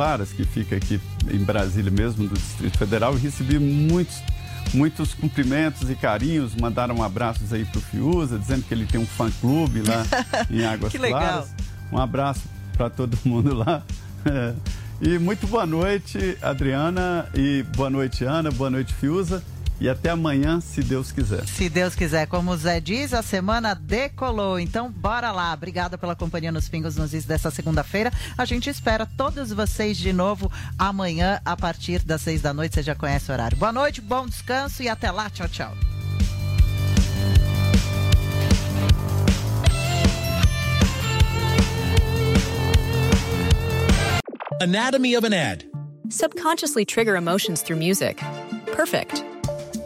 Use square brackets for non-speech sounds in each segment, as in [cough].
Claras, que fica aqui em Brasília mesmo, do Distrito Federal, e recebi muitos, muitos cumprimentos e carinhos, mandaram abraços aí pro Fiuza, dizendo que ele tem um fã-clube lá [laughs] em Águas que legal. Claras. Um abraço para todo mundo lá. [laughs] E muito boa noite, Adriana, e boa noite, Ana, boa noite, Fiuza. E até amanhã, se Deus quiser. Se Deus quiser, como o Zé diz, a semana decolou. Então, bora lá. Obrigada pela companhia nos Pingos nos Is dessa segunda-feira. A gente espera todos vocês de novo amanhã, a partir das seis da noite. Você já conhece o horário. Boa noite, bom descanso e até lá. Tchau, tchau. Anatomy of an ad. Subconsciously trigger emotions through music. Perfect.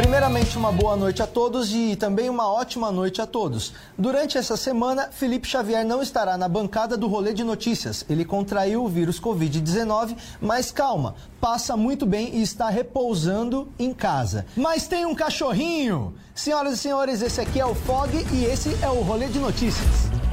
Primeiramente, uma boa noite a todos e também uma ótima noite a todos. Durante essa semana, Felipe Xavier não estará na bancada do Rolê de Notícias. Ele contraiu o vírus Covid-19, mas calma, passa muito bem e está repousando em casa. Mas tem um cachorrinho! Senhoras e senhores, esse aqui é o Fog e esse é o Rolê de Notícias.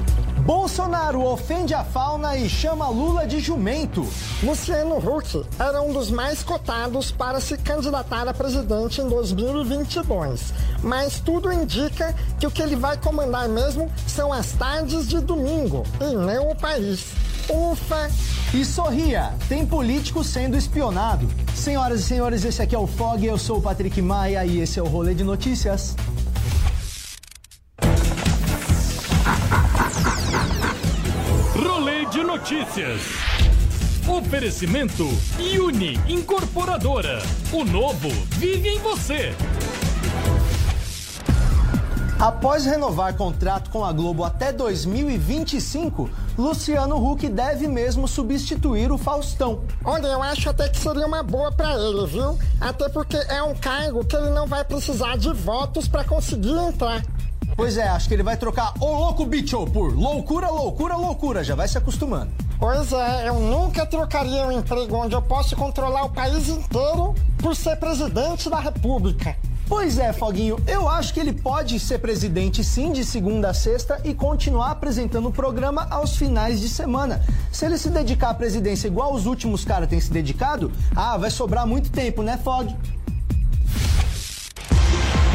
Bolsonaro ofende a fauna e chama Lula de jumento. Luciano Huck era um dos mais cotados para se candidatar a presidente em 2022. Mas tudo indica que o que ele vai comandar mesmo são as tardes de domingo e não o país. Ufa! E sorria, tem político sendo espionado. Senhoras e senhores, esse aqui é o Fog, eu sou o Patrick Maia e esse é o Rolê de Notícias. Notícias. Oferecimento Uni Incorporadora. O novo vive em você. Após renovar contrato com a Globo até 2025, Luciano Huck deve mesmo substituir o Faustão. Olha, eu acho até que seria uma boa para ele, viu? Até porque é um cargo que ele não vai precisar de votos para conseguir entrar. Pois é, acho que ele vai trocar o louco bicho por loucura, loucura, loucura. Já vai se acostumando. Pois é, eu nunca trocaria um emprego onde eu posso controlar o país inteiro por ser presidente da república. Pois é, Foguinho, eu acho que ele pode ser presidente sim de segunda a sexta e continuar apresentando o programa aos finais de semana. Se ele se dedicar à presidência igual os últimos caras têm se dedicado, ah, vai sobrar muito tempo, né, Fog?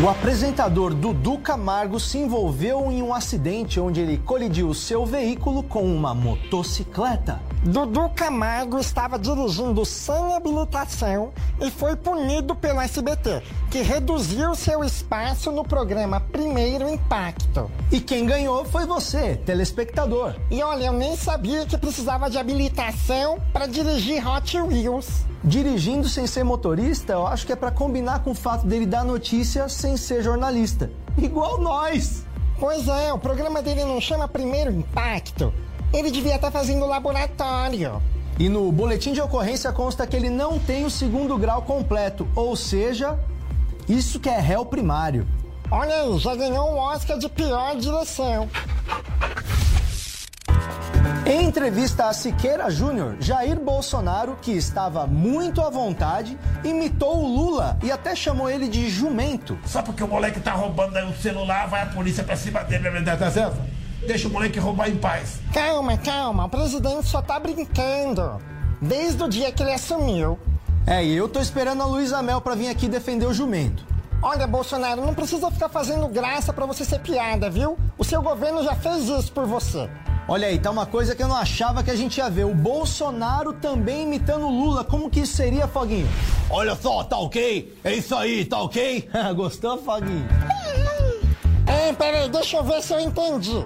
O apresentador Dudu Camargo se envolveu em um acidente onde ele colidiu seu veículo com uma motocicleta. Dudu Camargo estava dirigindo sem habilitação e foi punido pelo SBT, que reduziu seu espaço no programa Primeiro Impacto. E quem ganhou foi você, telespectador. E olha, eu nem sabia que precisava de habilitação para dirigir Hot Wheels. Dirigindo sem ser motorista, eu acho que é para combinar com o fato dele dar notícia sem ser jornalista. Igual nós! Pois é, o programa dele não chama Primeiro Impacto. Ele devia estar fazendo laboratório. E no boletim de ocorrência consta que ele não tem o segundo grau completo, ou seja, isso que é réu primário. Olha aí, já ganhou um Oscar de pior direção. Em entrevista a Siqueira Júnior, Jair Bolsonaro, que estava muito à vontade, imitou o Lula e até chamou ele de jumento. Só porque o moleque tá roubando aí o celular, vai a polícia pra cima dele, tá certo? Deixa o moleque roubar em paz. Calma, calma, o presidente só tá brincando. Desde o dia que ele assumiu, É, e eu tô esperando a Luísa Mel pra vir aqui defender o jumento. Olha, Bolsonaro, não precisa ficar fazendo graça pra você ser piada, viu? O seu governo já fez isso por você. Olha aí, tá uma coisa que eu não achava que a gente ia ver. O Bolsonaro também imitando o Lula. Como que isso seria, Foguinho? Olha só, tá ok? É isso aí, tá ok? [laughs] Gostou, Foguinho? É, peraí, deixa eu ver se eu entendi.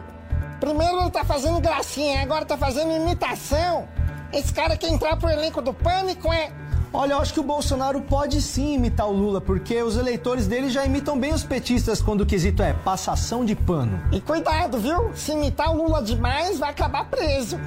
Primeiro ele tá fazendo gracinha, agora tá fazendo imitação. Esse cara quer entrar pro elenco do pânico, é? Olha, eu acho que o Bolsonaro pode sim imitar o Lula, porque os eleitores dele já imitam bem os petistas quando o quesito é passação de pano. E cuidado, viu? Se imitar o Lula demais, vai acabar preso.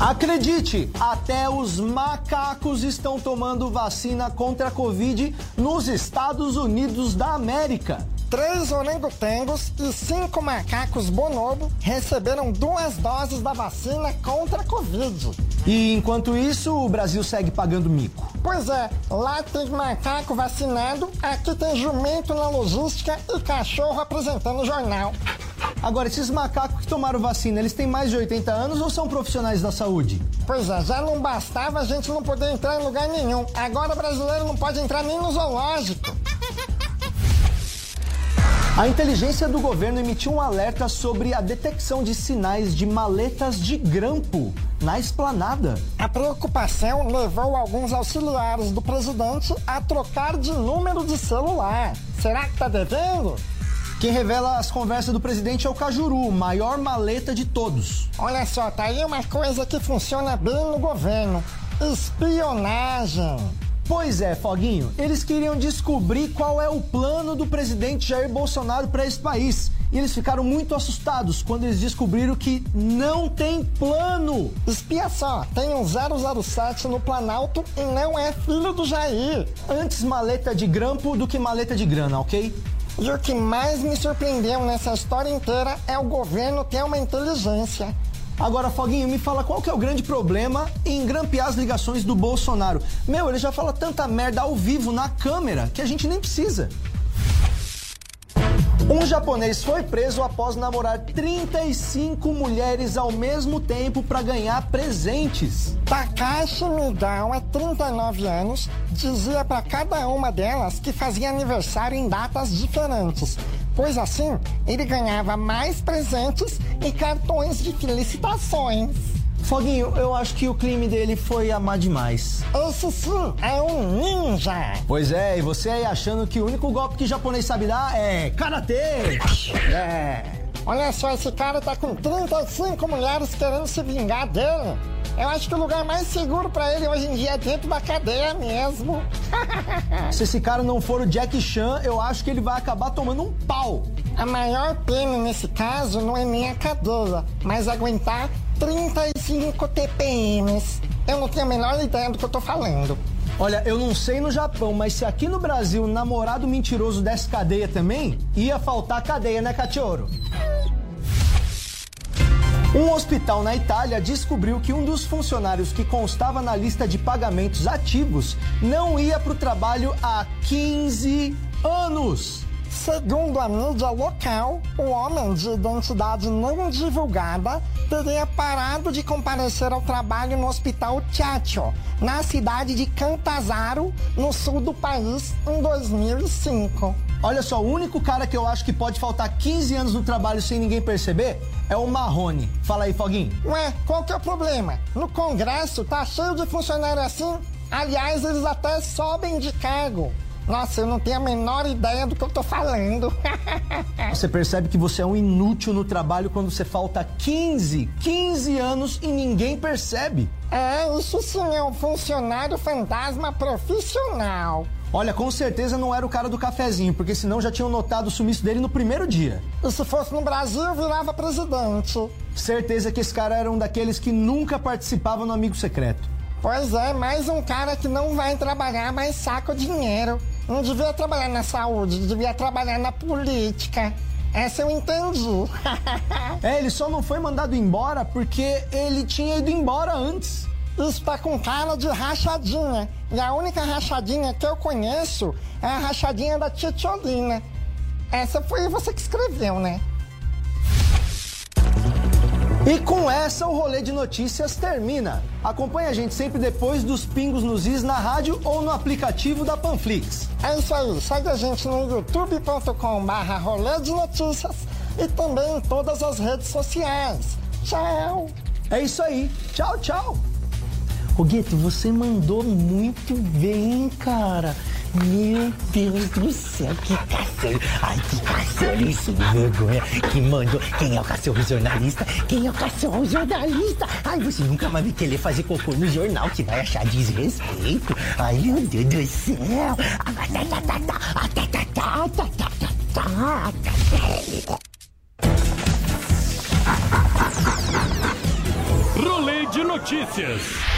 Acredite, até os macacos estão tomando vacina contra a Covid nos Estados Unidos da América. Três orangotangos e cinco macacos bonobo receberam duas doses da vacina contra a Covid. E enquanto isso, o Brasil segue pagando mico. Pois é, lá tem macaco vacinado, aqui tem jumento na logística e cachorro apresentando o jornal. Agora, esses macacos que tomaram vacina, eles têm mais de 80 anos ou são profissionais da saúde? Pois é, já não bastava a gente não poder entrar em lugar nenhum. Agora o brasileiro não pode entrar nem no zoológico. A inteligência do governo emitiu um alerta sobre a detecção de sinais de maletas de grampo na esplanada. A preocupação levou alguns auxiliares do presidente a trocar de número de celular. Será que tá devendo? Quem revela as conversas do presidente é o Cajuru, maior maleta de todos. Olha só, tá aí uma coisa que funciona bem no governo: espionagem. Pois é, Foguinho, eles queriam descobrir qual é o plano do presidente Jair Bolsonaro para esse país. E eles ficaram muito assustados quando eles descobriram que não tem plano. Espia só, tem um 007 no Planalto e não é filho do Jair. Antes maleta de grampo do que maleta de grana, ok? E o que mais me surpreendeu nessa história inteira é o governo ter uma inteligência. Agora, Foguinho, me fala qual que é o grande problema em grampear as ligações do Bolsonaro. Meu, ele já fala tanta merda ao vivo, na câmera, que a gente nem precisa. Um japonês foi preso após namorar 35 mulheres ao mesmo tempo para ganhar presentes. Takashi Midao, é 39 anos, dizia para cada uma delas que fazia aniversário em datas diferentes, pois assim ele ganhava mais presentes e cartões de felicitações. Foguinho, eu acho que o crime dele foi amar demais. Esse sim é um ninja. Pois é, e você aí achando que o único golpe que japonês sabe dar é karatê. É. Olha só, esse cara tá com 35 mulheres querendo se vingar dele. Eu acho que o lugar mais seguro para ele hoje em dia é dentro da cadeia mesmo. [laughs] Se esse cara não for o Jack Chan, eu acho que ele vai acabar tomando um pau. A maior pena nesse caso não é nem a cadeia, mas aguentar 35 TPMs. Eu não tenho a menor ideia do que eu tô falando. Olha, eu não sei no Japão, mas se aqui no Brasil um namorado mentiroso desse cadeia também, ia faltar cadeia, né, Catioro? Um hospital na Itália descobriu que um dos funcionários que constava na lista de pagamentos ativos não ia para o trabalho há 15 anos. Segundo a mídia local, o homem de identidade não divulgada teria parado de comparecer ao trabalho no hospital Chacho, na cidade de Cantazaro, no sul do país, em 2005. Olha só, o único cara que eu acho que pode faltar 15 anos no trabalho sem ninguém perceber é o Marrone. Fala aí, Foguinho. Ué, qual que é o problema? No Congresso tá cheio de funcionário assim. Aliás, eles até sobem de cargo. Nossa, eu não tenho a menor ideia do que eu tô falando. [laughs] você percebe que você é um inútil no trabalho quando você falta 15, 15 anos e ninguém percebe. É, isso sim é um funcionário fantasma profissional. Olha, com certeza não era o cara do cafezinho, porque senão já tinham notado o sumiço dele no primeiro dia. E se fosse no Brasil, virava presidente. Certeza que esse cara era um daqueles que nunca participava no Amigo Secreto. Pois é, mais um cara que não vai trabalhar, mas saca o dinheiro. Não devia trabalhar na saúde, devia trabalhar na política. Essa eu entendi. [laughs] é, ele só não foi mandado embora porque ele tinha ido embora antes. Isso tá com cara de rachadinha. E a única rachadinha que eu conheço é a rachadinha da Titiolina. Essa foi você que escreveu, né? E com essa, o rolê de notícias termina. Acompanhe a gente sempre depois dos Pingos nos Is na rádio ou no aplicativo da Panflix. É isso aí, segue a gente no youtube.com barra rolê de notícias e também em todas as redes sociais. Tchau! É isso aí. Tchau, tchau. Rogueto, você mandou muito bem, cara. Meu Deus do céu, que cacete. Ai, que cacete, isso de vergonha. Que mandou. Quem é o cachorro jornalista? Quem é o cachorro jornalista? Ai, você nunca vai me querer fazer cocô no jornal, que vai achar desrespeito. Ai, meu Deus do céu. Rolê de notícias.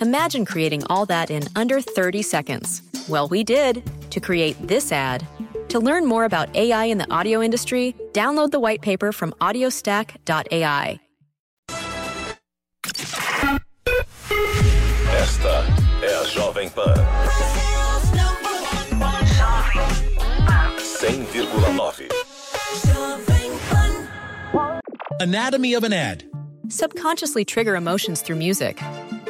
Imagine creating all that in under 30 seconds. Well, we did to create this ad. To learn more about AI in the audio industry, download the white paper from audiostack.ai. Esta é a Jovem Pan. 100,9. Anatomy of an ad. Subconsciously trigger emotions through music.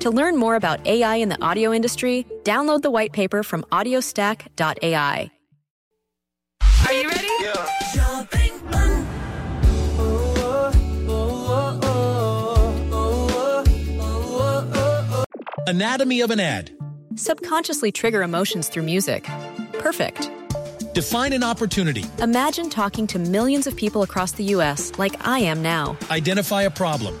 To learn more about AI in the audio industry, download the white paper from audiostack.ai. Are you ready? Anatomy of an ad. Subconsciously trigger emotions through music. Perfect. Define an opportunity. Imagine talking to millions of people across the U.S. like I am now. Identify a problem.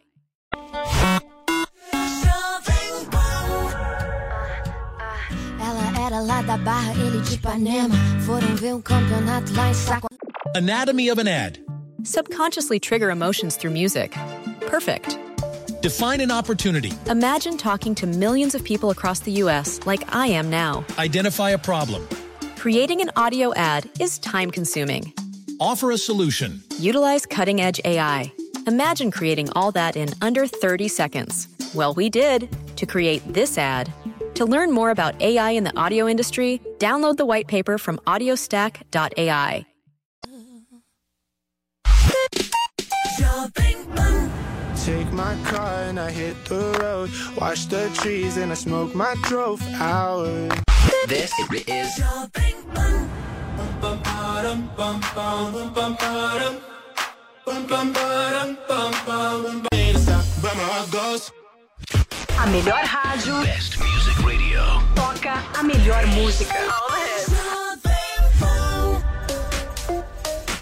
lá da Barra, ele de Ipanema. Foram ver um campeonato lá em Saco. Anatomy of an ad. Subconsciously trigger emotions through music. Perfect. Define an opportunity. Imagine talking to millions of people across the U.S. like I am now. Identify a problem. Creating an audio ad is time consuming. Offer a solution. Utilize cutting edge AI. Imagine creating all that in under 30 seconds. Well, we did to create this ad. To learn more about AI in the audio industry, download the white paper from audiostack.ai. take my car and I hit the road. Watch the trees and I smoke my drove out. This is A melhor rádio. Best Music Radio. Toca a melhor música.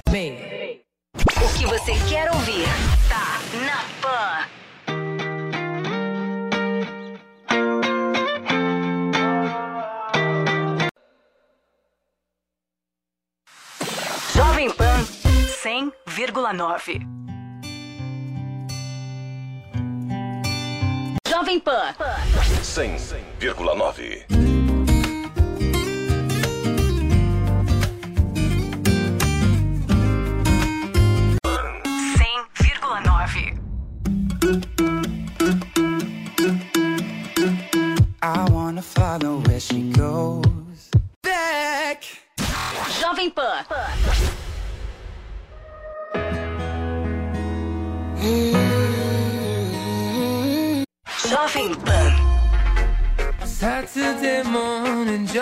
Bem. O que você quer ouvir tá na Pan. Jovem Pan 100,9. Jovem Pan. 100,9.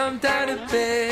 I'm down in bed.